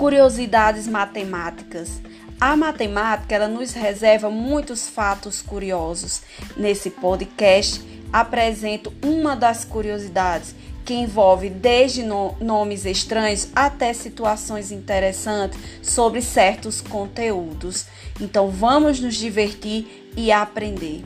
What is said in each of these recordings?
Curiosidades matemáticas. A matemática ela nos reserva muitos fatos curiosos. Nesse podcast, apresento uma das curiosidades que envolve desde no nomes estranhos até situações interessantes sobre certos conteúdos. Então vamos nos divertir e aprender.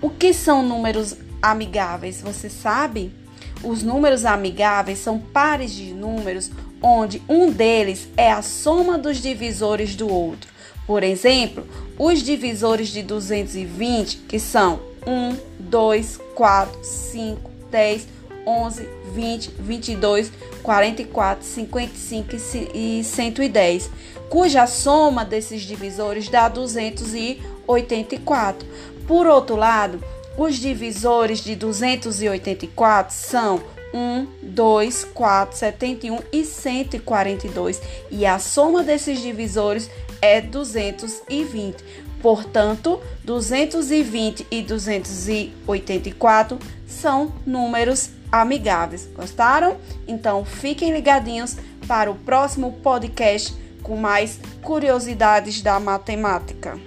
O que são números amigáveis? Você sabe? Os números amigáveis são pares de números onde um deles é a soma dos divisores do outro. Por exemplo, os divisores de 220, que são 1, 2, 4, 5, 10, 11, 20, 22, 44, 55 e 110, cuja soma desses divisores dá 284. Por outro lado, os divisores de 284 são 1, 2, 4, 71 e 142, e a soma desses divisores é 220. Portanto, 220 e 284 são números amigáveis. Gostaram? Então fiquem ligadinhos para o próximo podcast com mais curiosidades da matemática.